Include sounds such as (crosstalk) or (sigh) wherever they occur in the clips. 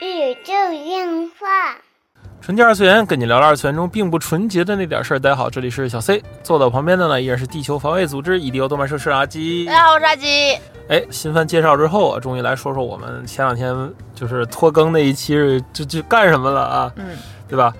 宇宙电话。纯洁二次元，跟你聊聊二次元中并不纯洁的那点事儿。大家好，这里是小 C，坐到我旁边的呢依然是地球防卫组织 EDO 动漫社社长阿基。大家好，我是阿基。哎，新番介绍之后啊，终于来说说我们前两天就是拖更那一期是就就干什么了啊？嗯，对吧？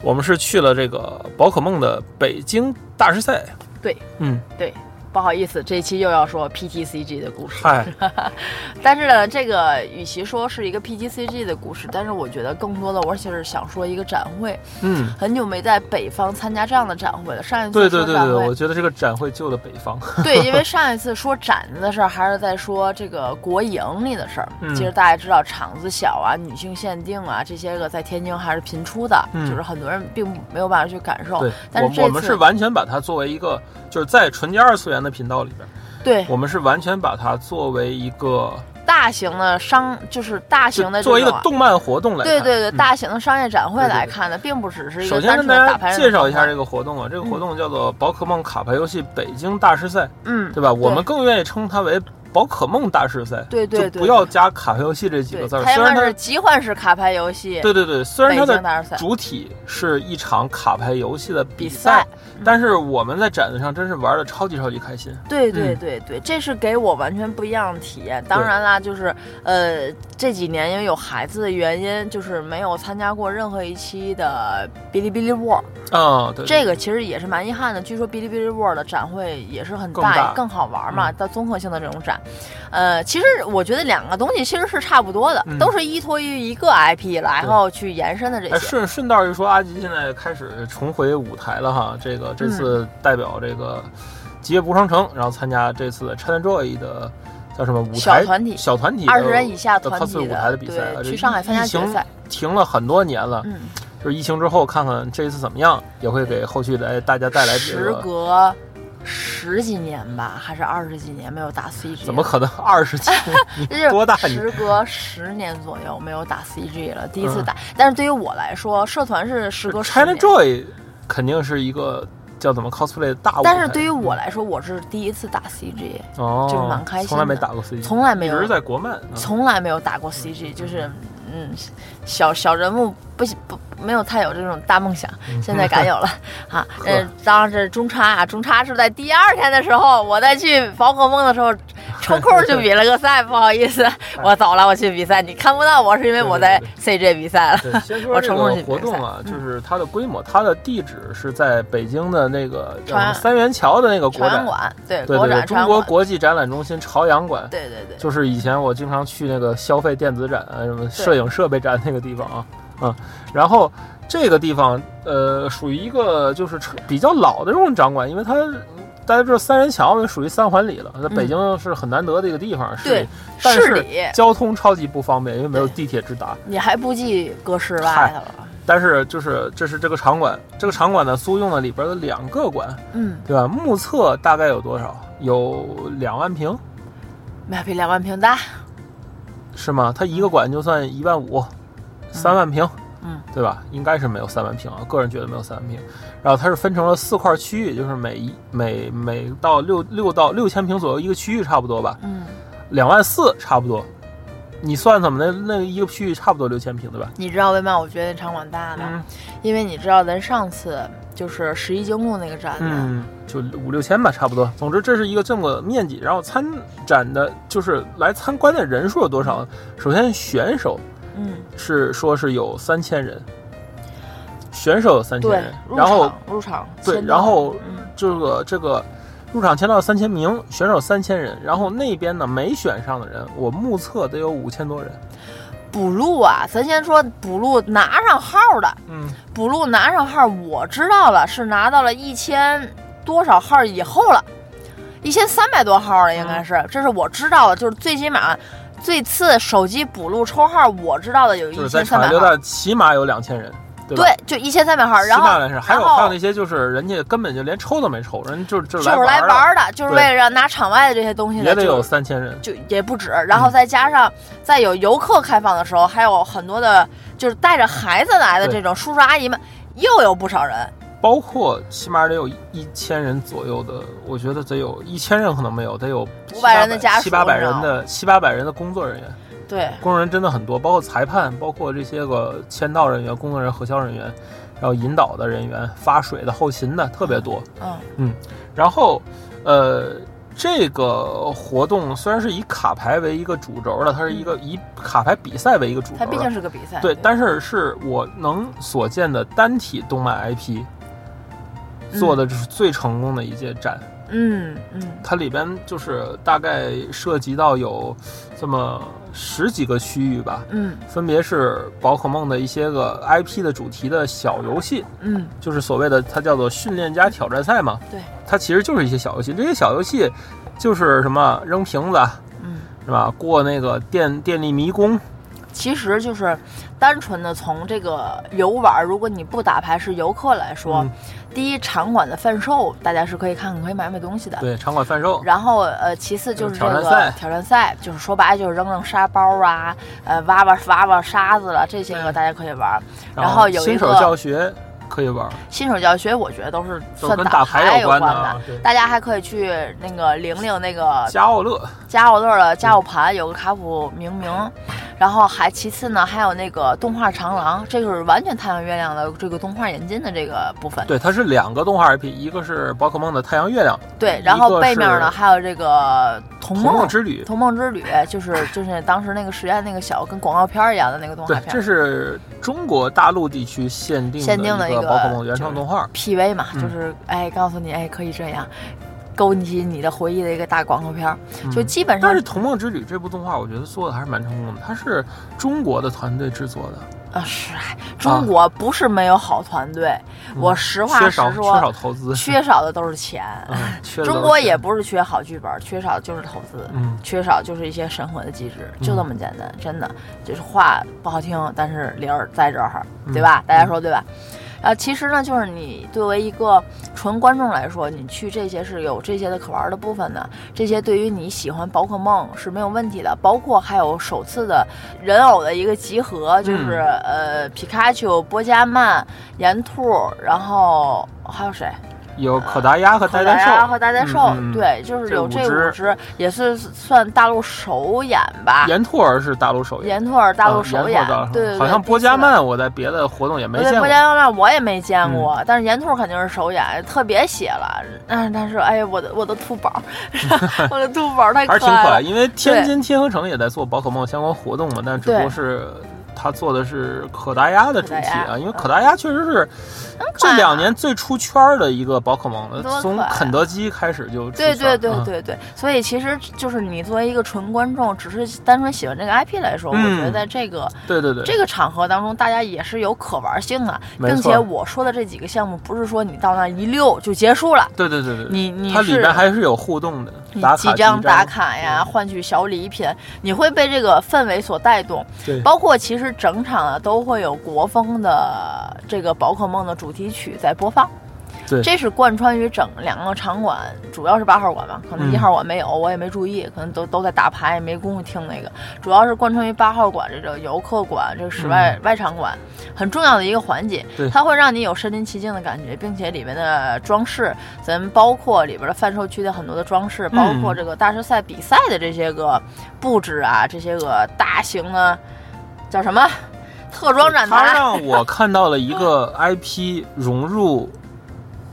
我们是去了这个宝可梦的北京大师赛。对，嗯，对。不好意思，这一期又要说 PTCG 的故事。嗨，(laughs) 但是呢，这个与其说是一个 PTCG 的故事，但是我觉得更多的，我其实想说一个展会。嗯，很久没在北方参加这样的展会了。上一次对对对对，我觉得这个展会救了北方。(laughs) 对，因为上一次说展子的事儿，还是在说这个国营里的事儿。嗯，其实大家知道场子小啊，女性限定啊，这些个在天津还是频出的，就是很多人并没有办法去感受。对，但是我们是完全把它作为一个，就是在纯洁二次元的频道里边。对，我们是完全把它作为一个大型的商，就是大型的作为一个动漫活动来看对对对，嗯、大型的商业展会来看的，并不只是一个首先跟大家介绍一下这个活动啊，这个活动叫做宝可梦卡牌游戏北京大师赛，嗯，对吧？我们更愿意称它为。宝可梦大师赛，对对对，不要加卡牌游戏这几个字。虽然它是集幻式卡牌游戏，对对对，虽然它的主体是一场卡牌游戏的比赛，但是我们在展子上真是玩的超级超级开心。对对对对，这是给我完全不一样的体验。当然啦，就是呃这几年因为有孩子的原因，就是没有参加过任何一期的哔哩哔哩 World。啊，对，这个其实也是蛮遗憾的。据说哔哩哔哩 World 的展会也是很大，更好玩嘛，到综合性的这种展。呃，其实我觉得两个东西其实是差不多的，嗯、都是依托于一个 IP 然后去延伸的这些。顺顺道一说，阿吉现在开始重回舞台了哈。这个这次代表这个吉野无双城，然后参加这次 ChinaJoy 的叫什么舞台小团体小团体二十人以下团体舞台的比赛，去上海参加决赛。停了很多年了，嗯，就是疫情之后看看这一次怎么样，也会给后续来大家带来这时隔。十几年吧，还是二十几年没有打 CG？怎么可能二十几年？(laughs) 多大？时隔十年左右没有打 CG 了，第一次打。但是对于我来说，社团是时隔十年。ChinaJoy 肯定是一个叫怎么 cosplay 的大舞但是对于我来说，我是第一次打 CG，哦，就是蛮开心。从来没打过 CG，从来没有，一直在国漫，从来没有打过 CG，就是嗯，小小人物不不。没有太有这种大梦想，现在敢有了啊！嗯，(laughs) 当然是中差啊，中差是在第二天的时候，我在去宝可梦的时候 (laughs) 抽空去比了个赛，不好意思，(laughs) 我走了，我去比赛，你看不到我是因为我在 CJ 比赛了。我抽空去活动啊，就是它的规模，它的地址是在北京的那个叫三元桥的那个国展馆，对对对，中国国际展览中心朝阳馆，对对对，就是以前我经常去那个消费电子展啊，什么摄影设备展那个地方啊。嗯，然后这个地方呃属于一个就是比较老的这种场馆，因为它大家知道三人桥属于三环里了，在北京是很难得的一个地方，对，但是交通超级不方便，因为没有地铁直达。你还不计搁室外的了。但是就是这是这个场馆，这个场馆呢租用了里边的两个馆，嗯，对吧？目测大概有多少？有两万平，没有比两万平大，是吗？它一个馆就算一万五。三万平，嗯，对吧？应该是没有三万平啊，个人觉得没有三万平。然后它是分成了四块区域，就是每一每每到六六到六千平左右一个区域，差不多吧？嗯，两万四差不多。你算算吧，那那一个区域差不多六千平，对吧？你知道为嘛我觉得那场馆大呢？嗯，因为你知道咱上次就是十一经路那个展，嗯，就五六千吧，差不多。总之这是一个这么面积，然后参展的就是来参观的人数有多少？首先选手。嗯，是说是有三千人，选手有三千人，入然后入场对，然后嗯。这个这个入场签到三千名，选手三千人，然后那边呢没选上的人，我目测得有五千多人。补录啊，咱先说补录拿上号的，嗯，补录拿上号，我知道了，是拿到了一千多少号以后了，一千三百多号了，应该是，这是我知道的，就是最起码。最次手机补录抽号，我知道的有一千三百号，起码有两千人，对对，就一千三百号。然后还有还有那些就是人家根本就连抽都没抽，人就就是来玩的，就是为了让拿场外的这些东西。也得有三千人，就也不止。然后再加上在有游客开放的时候，还有很多的，就是带着孩子来的这种叔叔阿姨们，又有不少人。包括起码得有一千人左右的，我觉得得有一千人可能没有，得有五百人的家属，七八百人的七八百人的工作人员。对，工作人员真的很多，包括裁判，包括这些个签到人员、工作人员、核销人员，然后引导的人员、发水的、后勤的特别多。嗯嗯然后，呃，这个活动虽然是以卡牌为一个主轴的，它是一个以卡牌比赛为一个主轴的，它毕竟是个比赛。对，但是是我能所见的单体动漫 IP 做的就是最成功的一届展。嗯嗯它里边就是大概涉及到有这么十几个区域吧，嗯分别是宝可梦的一些个 IP 的主题的小游戏，嗯就是所谓的它叫做训练家挑战赛嘛。对，它其实就是一些小游戏，这些小游戏就是什么扔瓶子，嗯，是吧？过那个电电力迷宫，其实就是单纯的从这个游玩，如果你不打牌是游客来说，嗯第一场馆的贩售大家是可以看看，可以买买东西的。对，场馆贩售。然后呃，其次就是这个挑战赛挑战赛，就是说白了就是扔扔沙包啊，呃，挖挖挖挖沙子了，这些个大家可以玩。然后有一新手教学可以玩，新手教学，我觉得都是算跟打牌有关的大家还可以去那个领领那个加奥乐，加奥乐的加奥盘有个卡普明明，然后还其次呢还有那个动画长廊，这个是完全太阳月亮的这个动画引进的这个部分。对，它是两个动画 IP，一个是宝可梦的太阳月亮，对，然后背面呢还有这个童童梦梦之旅。童梦之旅，就是就是当时那个实验那个小跟广告片儿一样的那个动画对，片这是中国大陆地区限定限定的一个宝可梦原创动画。，PV 嘛，嗯就是哎告诉你哎可以这样。勾起你的回忆的一个大广告片儿，就嗯基本上但是《童梦之旅》这部动画，我觉得做的还是蛮成功的。它是中国的团队制作的，啊是哎，中国不是没有好团队，我实话实缺少缺，少投资，缺少的都是钱。中国也不是缺好剧本，缺少就是投资，嗯。缺少就是一些审核的机制，就这么简单，真的。就是话不好听，但是理儿在这儿，对吧？大家说对吧？啊，其实呢，就是你作为一个纯观众来说，你去这些是有这些的可玩的部分的，这些对于你喜欢宝可梦是没有问题的，包括还有首次的人偶的一个集合，就是、呃皮卡丘、波加曼、岩兔，然后还有谁？有可达鸭和可呆呆兽可达鸭和呆呆兽，对，就是有这这五只也是算大陆首演吧。岩兔儿是大陆首演，岩兔儿大陆啊首演对对对，好像波加。曼我在别的活动也没见过。波加曼我也没见过，但是岩兔肯定是首演，特别写了。但是但是，哎呀，我的我的兔宝，我的兔宝 (laughs) 太还是挺可爱，了。因为天津天河城也在做宝可梦相关活动嘛，但只不过是他做的是可达鸭的主题啊，因为可达鸭确实是这两年最出圈儿的一个宝可梦了从肯德基开始就出对对对对对，所以其实就是你作为一个纯观众，只是单纯喜欢这个 IP 来说，我嗯觉得在这个对对对，这个场合当中，大家也是有可玩性的，并且我说的这几个项目，不是说你到那一溜就结束了，对对对对，你你它里边还是有互动的，几张打卡呀，换取小礼品，你会被这个氛围所带动。对。包括其实整场呢都会有国风的这个宝可梦的主题曲在播放。对这是贯穿于整两个场馆，主要是八号馆吧，可能嗯一号馆没有，我也没注意，可能都都在打牌，没工夫听那个。主要是贯穿于八号馆这个游客馆、这个室外、外场馆，很重要的一个环节对，它会让你有身临其境的感觉，并且里面的装饰，咱们包括里边的贩售区的很多的装饰，包括这个大师赛比赛的这些个布置啊，这些个大型的叫什么？特装展它台，让我看到了一个 IP 融入，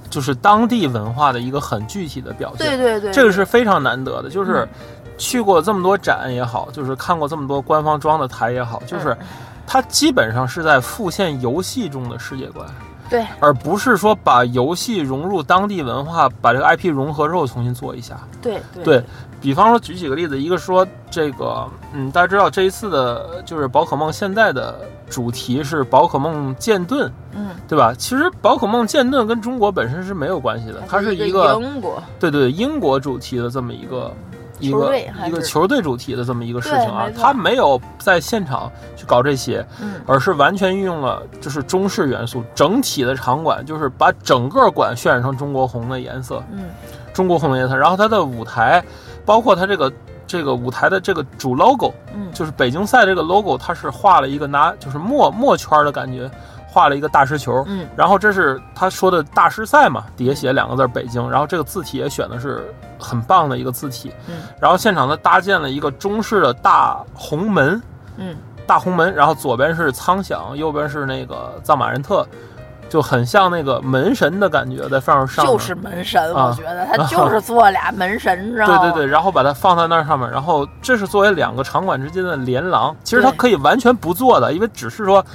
就是当地文化的一个很具体的表现。对对对，这个是非常难得的，就是嗯。去过这么多展也好，就是看过这么多官方装的台也好，就是嗯。它基本上是在复现游戏中的世界观，对。而不是说把游戏融入当地文化，把这个 IP 融合之后重新做一下。对对。对比方说，举几个例子，一个说这个，嗯，大家知道这一次的就是宝可梦现在的主题是宝可梦剑盾，嗯，对吧？其实宝可梦剑盾跟中国本身是没有关系的，它是一一个英国，对对英国主题的这么一个。一个一个球队主题的这么一个事情啊对没，错他没有在现场去搞这些，嗯而是完全运用了就是中式元素，整体的场馆就是把整个馆渲染成中国红的颜色，嗯中国红的颜色。然后它的舞台，包括它这个这个舞台的这个主 logo，嗯，就是北京赛这个 logo，它是画了一个拿就是墨墨圈的感觉，画了一个大师球，嗯，然后这是他说的大师赛嘛，底下写两个字北京，然后这个字体也选的是很棒的一个字体，嗯，然后现场呢搭建了一个中式的大红门，嗯，大红门，然后左边是苍响，右边是那个藏马仁特。就很像那个门神的感觉，在上面上就是门神，啊我觉得他就是做俩门神，知道吗？对对对，然后把它放在那上面，然后这是作为两个场馆之间的连廊，其实它可以完全不做的，因为只是说，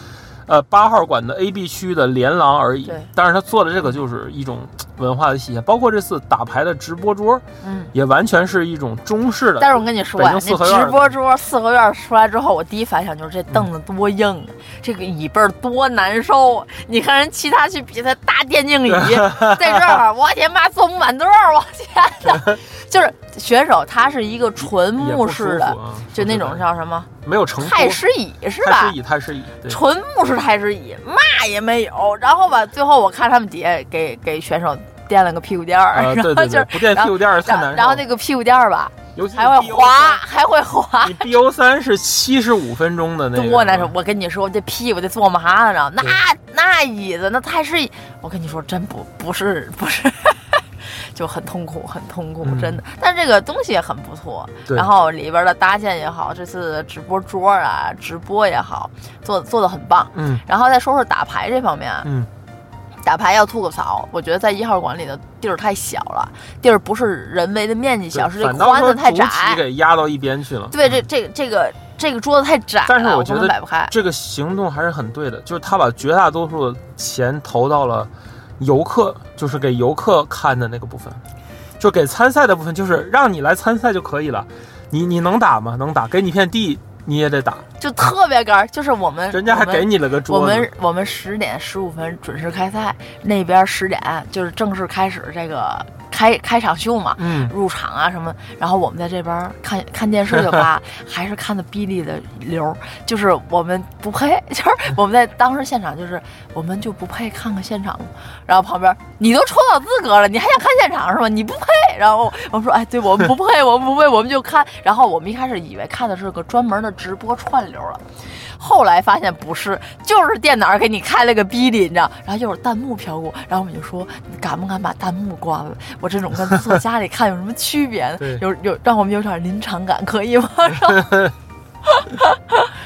呃，八号馆的 A、B 区的连廊而已对。但是他做的这个就是一种文化的体现，包括这次打牌的直播桌，嗯，也完全是一种中式的。但是我跟你说北啊，那直播桌四合院出来之后，我第一反响就是这凳子多硬，啊，(laughs) 这个椅背儿多难受。啊你看人其他去比赛大电竞椅，(laughs) 在这儿，我天妈坐木板凳儿，我天哪！(laughs) 就是选手他是一个纯木式的，啊就那种叫什么没有成太师椅是吧？太师椅，太师椅，纯木式太师椅，嘛也没有。然后吧，最后我看他们底下给给选手垫了个屁股垫儿，啊，然后就是不垫屁股垫儿太难受。然后那个屁股垫儿吧，还会滑，还会滑你 BO 三是七十五分钟的那个，多难受！我跟你说，这屁股得坐麻了，那那椅子那太是，我跟你说真不不是 (laughs) 不是，就很痛苦很痛苦，嗯真的。但这个东西也很不错，然后里边的搭建也好，这次直播桌啊，直播也好，做做的很棒。嗯然后再说说打牌这方面啊，嗯，打牌要吐个槽，我觉得在一号馆里的地儿太小了，地儿不是人为的面积小，是这宽的太窄。体给压到一边去了。对，这这个这个这个桌子太窄了，我但是我觉得摆不开。这个行动还是很对的，就是他把绝大多数的钱投到了游客，就是给游客看的那个部分，就给参赛的部分，就是让你来参赛就可以了。你你能打吗？能打，给你片地你也得打，就特别干，就是我们人家还给你了个桌子。我们我们十点十五分准时开赛，那边十点就是正式开始这个开开场秀嘛，嗯，入场啊什么，然后我们在这边看看电视的话，(laughs) 还是看的哔哩的流，就是我们不配，(laughs) 就是我们在当时现场就是我们就不配看看现场？然后旁边你都抽到资格了，你还想看现场是吧？你不配。然后我们说，哎，对我们不配，我们不配，我们就看。然后我们一开始以为看的是个专门的直播串流了。后来发现不是，就是电脑给你开了个哔哩，你知道，然后一会儿弹幕飘过，然后我们就说，你敢不敢把弹幕关了？我这种跟坐家里看有什么区别呢？有有让我们有点临场感，可以吗？(laughs)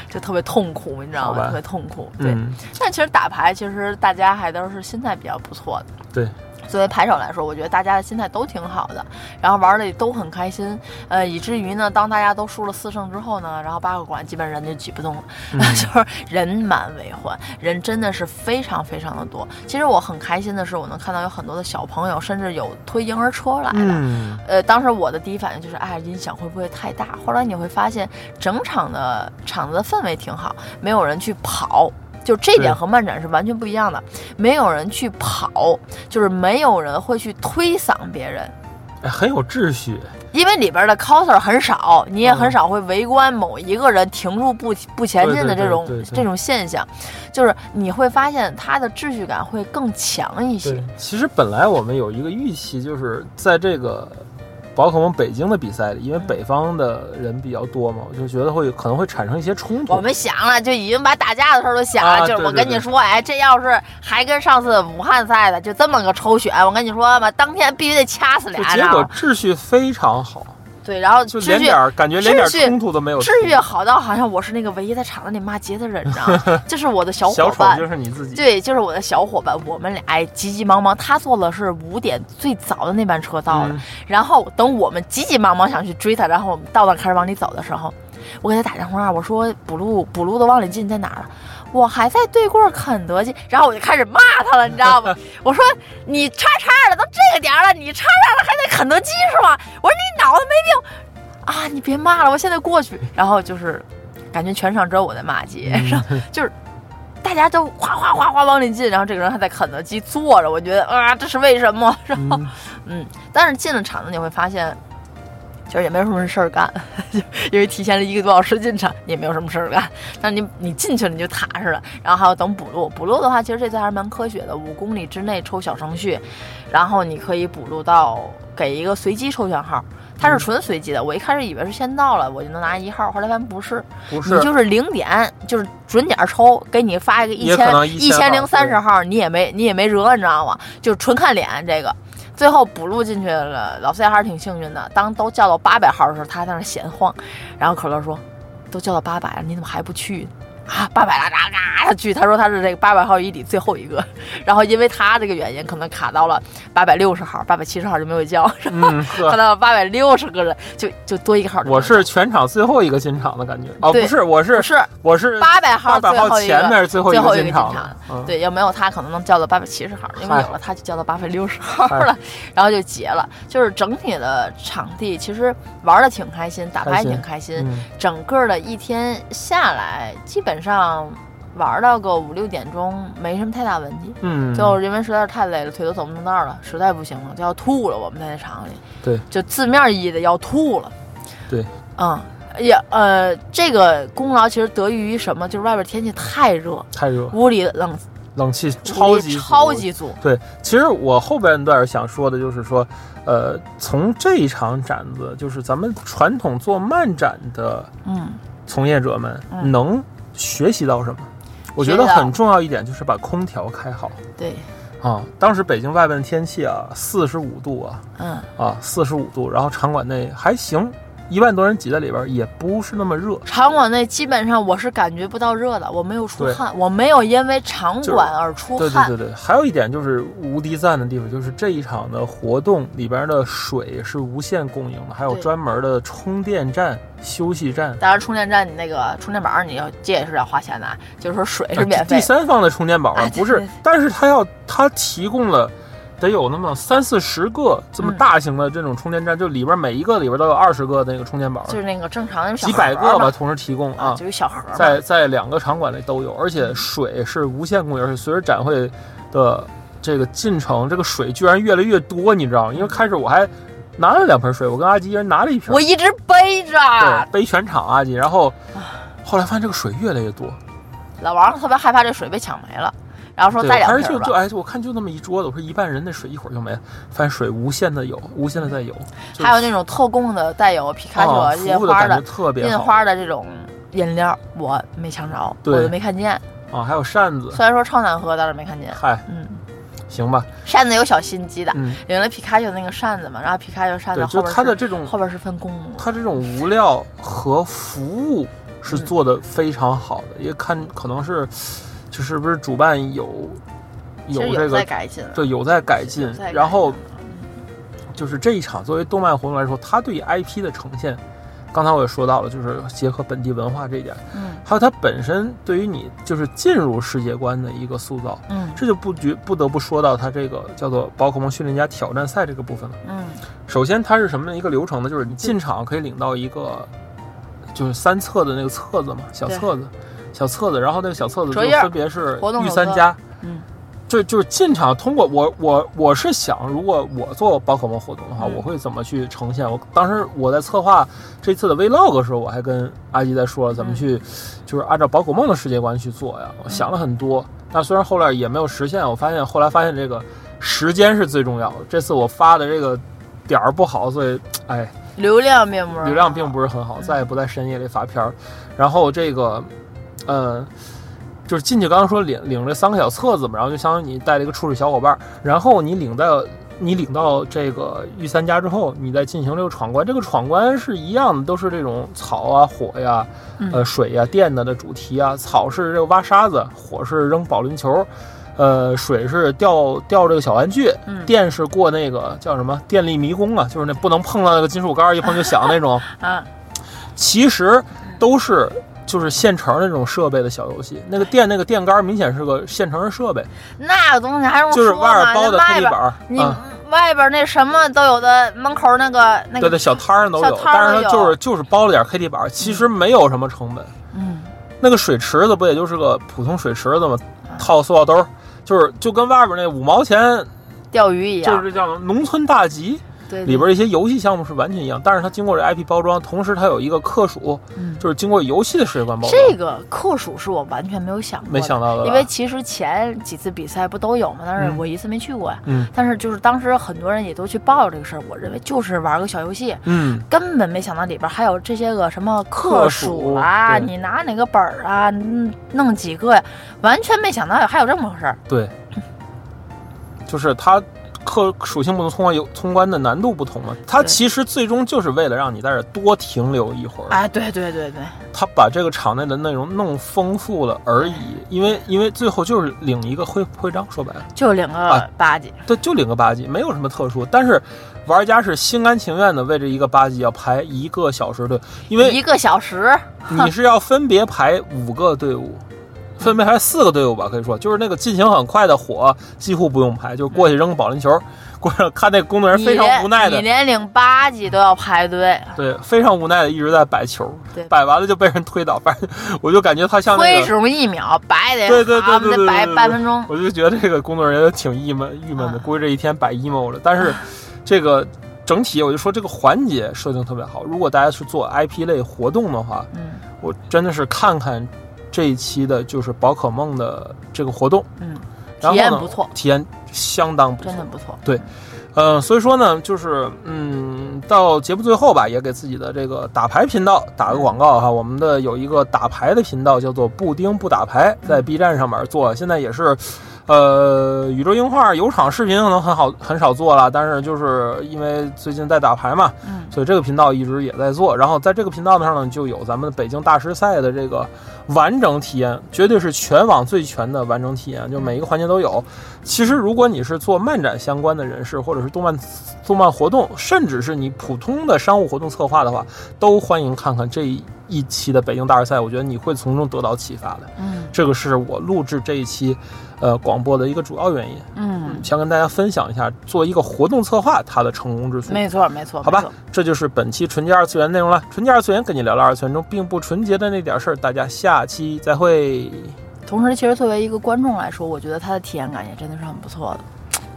就特别痛苦，你知道吗？特别痛苦。对，嗯，但其实打牌，其实大家还都是心态比较不错的。对，作为牌手来说，我觉得大家的心态都挺好的，然后玩的也都很开心，呃，以至于呢，当大家都输了四胜之后呢，然后八个馆基本人就挤不动了，嗯 (laughs) 就是人满为患，人真的是非常非常的多。其实我很开心的是，我能看到有很多的小朋友，甚至有推婴儿车来的。嗯，呃，当时我的第一反应就是，哎，音响会不会太大？后来你会发现，整场的场子的氛围挺好，没有人去跑。就这点和漫展是完全不一样的，没有人去跑，就是没有人会去推搡别人，哎，很有秩序。因为里边的 coser 很少，你也很嗯少会围观某一个人停住不不前进的这种这种现象，就是你会发现它的秩序感会更强一些。，其实本来我们有一个预期，就是在这个宝可梦北京的比赛里，因为北方的人比较多嘛，我就觉得会可能会产生一些冲突。我们想了，就已经把打架的事儿都想了。啊就是我跟你说，哎，这要是还跟上次武汉赛的就这么个抽选，我跟你说吧，当天必须得掐死俩，就结果？秩序非常好，对，然后就连点感觉连点冲突都没有出。秩序好到好像我是那个唯一在厂子里骂街的人，你知道吗？就是我的小伙伴就。是你自己。对，就是我的小伙伴，我们俩哎急急忙忙，他坐的是五点最早的那班车到的，嗯然后等我们急急忙忙想去追他，然后我们到那开始往里走的时候，我给他打电话，我说补录补录的往里进在哪儿了？我还在对过肯德基，然后我就开始骂他了，你知道吗？(laughs) 我说你叉叉的都这个点儿了，你叉叉的还在肯德基是吗？我说你脑子没病啊！你别骂了，我现在过去。然后就是感觉全场只有我在骂街，(laughs) 然后就是大家都哗哗哗哗往里进，然后这个人还在肯德基坐着，我觉得啊，这是为什么？(laughs) 然后嗯嗯，但是进了场子你会发现，就是也没有什么事儿干，(laughs) 因为提前了一个多小时进场，也没有什么事儿干。但你你进去了你就踏实了，然后还要等补录。补录的话，其实这次还是蛮科学的，五公里之内抽小程序，然后你可以补录到给一个随机抽选号。它是纯随机的，我一开始以为是先到了我就能拿一号，后来发现不是，不是你就是零点，就是准点抽，给你发一个一千一千零三十号号，你也没你也没辙，你知道吗？就是纯看脸这个。最后补录进去了，老 C 还是挺幸运的。当都叫到八百号的时候，他还在那闲晃，然后可乐说：“都叫到八百了，你怎么还不去？”啊，八百了，嘎嘎他去。他说他是这个八百号以里最后一个，(laughs) 然后因为他这个原因，可能卡到了八百六十号，八百七十号就没有叫，嗯，(laughs) 卡，到了八百六十个人，就就多一个号我。是全场最后一个进场的感觉。哦，不是，我是是我是八百号八百号前面是最后一个个进场对，要没有他，可能能叫到八百七十号，因为有了他就叫到八百六十号了，(laughs) 然后就结了。就是整体的场地其实玩的挺开心，打牌也挺开心，嗯整个的一天下来，基本上玩到个五六点钟没什么太大问题。嗯，就因为实在是太累了，腿都走不动道了，实在不行了，就要吐了。我们在那场里，对，就字面意义的要吐了。对，嗯，也呃，这个功劳其实得益于什么？就是外边天气太热，太热，屋里冷，冷气超级超级足。对，其实我后边段想说的就是说，呃，从这一场展子，就是咱们传统做漫展的嗯，从业者们嗯能学习到什么？我觉得很重要一点就是把空调开好对，啊。当时北京外边的天气啊，四十五度啊嗯，啊，四十五度，然后场馆内还行，一万多人挤在里边，也不是那么热。场馆内基本上我是感觉不到热的，我没有出汗，我没有因为场馆而出汗。对对对对，还有一点就是无敌赞的地方，就是这一场的活动里边的水是无限供应的，还有专门的充电站、休息站。当然，充电站你那个充电宝儿你要借也是要花钱的，啊，就是说水是免费第。三方的充电宝啊不是但是它要它提供了。得有那么三四十个这么嗯大型的这种充电站，就里边每一个里边都有二十个那个充电宝，就是那个正常的几百个吧，同时提供啊就，有小盒儿。在在两个场馆里都有，而且水是无限供应，而且随着展会的这个进程，这个水居然越来越多，你知道吗？因为开始我还拿了两盆水，我跟阿吉一人拿了一瓶，我一直背着。对背全场阿吉，然后后来发现这个水越来越多，老王特别害怕这水被抢没了，然后说对，再我两瓶儿吧。开始就就哎，我看就那么一桌子，我说一半人那水一会儿就没了，发现水无限的有，无限的在有，就是还有那种特供的带有皮卡丘啊印花的的特别印花的这种饮料，我没抢着，我对都没看见。啊，还有扇子，虽然说超难喝，但是没看见。嗨，嗯，行吧，扇子有小心机的，嗯，领了皮卡丘那个扇子嘛，然后皮卡丘扇子后边是它的这种后边是分公母。它这种无料和服务是做的非常好的，也看可能是，就是不是主办有有这个对有在改进然后就是这一场作为动漫活动来说，它对 IP 的呈现，刚才我也说到了，就是结合本地文化这一点，嗯。还有它本身对于你就是进入世界观的一个塑造，嗯。这就不觉不得不说到它这个叫做宝可梦训练家挑战赛这个部分了。嗯。首先，它是什么一个流程呢？就是你进场可以领到一个，就是三册的那个册子嘛，小册子，小册子，然后那个小册子就分别是御三家，嗯就就是进场通过我我我是想，如果我做宝可梦活动的话，嗯我会怎么去呈现？我当时我在策划这次的 vlog 的时候，我还跟阿吉在说怎么去，就是按照宝可梦的世界观去做呀。我想了很多，但虽然后来也没有实现，我发现后来发现这个时间是最重要的。这次我发的这个点儿不好，所以哎，流量并不是流量并不是很好，再也不在深夜里发片儿。然后这个，呃，就是进去刚刚说领领这三个小册子嘛，然后就相当于你带了一个初始小伙伴儿，然后你领到你领到这个御三家之后，你再进行这个闯关。这个闯关是一样的，都是这种草啊、火呀、呃、水呀、电的的主题啊。草是这个挖沙子，火是扔保龄球。呃，水是掉掉这个小玩具，嗯电是过那个叫什么电力迷宫啊，就是那不能碰到那个金属杆儿，一碰就响那种。(laughs) 啊，其实都是就是现成的那种设备的小游戏。那个电那个电杆明显是个现成的设备，那个东西还用就是外边包的那外边黑地板儿，你啊，外边那什么都有的，门口那个那个对对，小摊儿上都有，但是就是就是包了点 KT 板儿，其实没有什么成本。嗯那个水池子不也就是个普通水池子吗？套塑料兜儿，就是就跟外边那五毛钱，钓鱼一样，就是这叫农村大集，里边一些游戏项目是完全一样，但是它经过这 IP 包装，同时它有一个克数，嗯。就是经过游戏的世界观包装。这个克数是我完全没有想过，没想到的因为其实前几次比赛不都有吗？但是嗯。我一次没去过呀。嗯。但是就是当时很多人也都去报这个事儿，我认为就是玩个小游戏，嗯，根本没想到里边还有这些个什么克数啊，你拿哪个本儿啊，嗯弄几个呀，完全没想到还有这么回事儿。对，就是它克属性不同，通关有通关的难度不同嘛。它其实最终就是为了让你在这儿多停留一会儿，哎，对对对对，他把这个场内的内容弄丰富了而已。因为因为最后就是领一个徽徽章，说白了，就领个啊八级，对，就领个八级，没有什么特殊。但是玩家是心甘情愿的为这一个八级要排一个小时队，因为一个小时，你是要分别排五个队伍，分别排四个队伍吧，可以说就是那个进行很快的火，几乎不用排，就是过去扔个保龄球，过去看那个工作人员非常无奈的你，连领八级都要排队，对，非常无奈的一直在摆球对，摆完了就被人推倒，反正我就感觉他像那个。挥手一秒，摆得对对对好得摆半分钟。我就觉得这个工作人员挺郁闷郁闷的，啊估计这一天摆 emo 了。但是这个整体，我就说这个环节设定特别好。如果大家是做 IP 类活动的话，嗯我真的是看看这一期的就是宝可梦的这个活动，嗯，然后呢体验不错，体验相当不错真。的不错。对嗯、所以说呢，就是嗯，到节目最后吧，也给自己的这个打牌频道打个广告哈。我们的有一个打牌的频道叫做布丁不打牌，在 B 站上面做，现在也是。呃，宇宙樱花有场视频可能很好很少做了，但是就是因为最近在打牌嘛，嗯所以这个频道一直也在做。然后在这个频道上呢，就有咱们北京大师赛的这个完整体验，绝对是全网最全的完整体验，就每一个环节都有。其实如果你是做漫展相关的人士，或者是动漫动漫活动，甚至是你普通的商务活动策划的话，都欢迎看看这一期的北京大师赛，我觉得你会从中得到启发的。嗯这个是我录制这一期，呃，广播的一个主要原因。嗯，想跟大家分享一下，做一个活动策划它的成功之处。没错没错，好吧，这就是本期纯洁二次元内容了。纯洁二次元跟你聊聊二次元中并不纯洁的那点事儿，大家下期再会。同时，其实作为一个观众来说，我觉得它的体验感也真的是很不错的。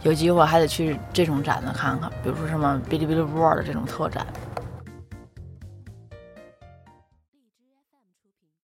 有机会还得去这种展子看看，比如说什么哔哩哔哩 World 这种特展。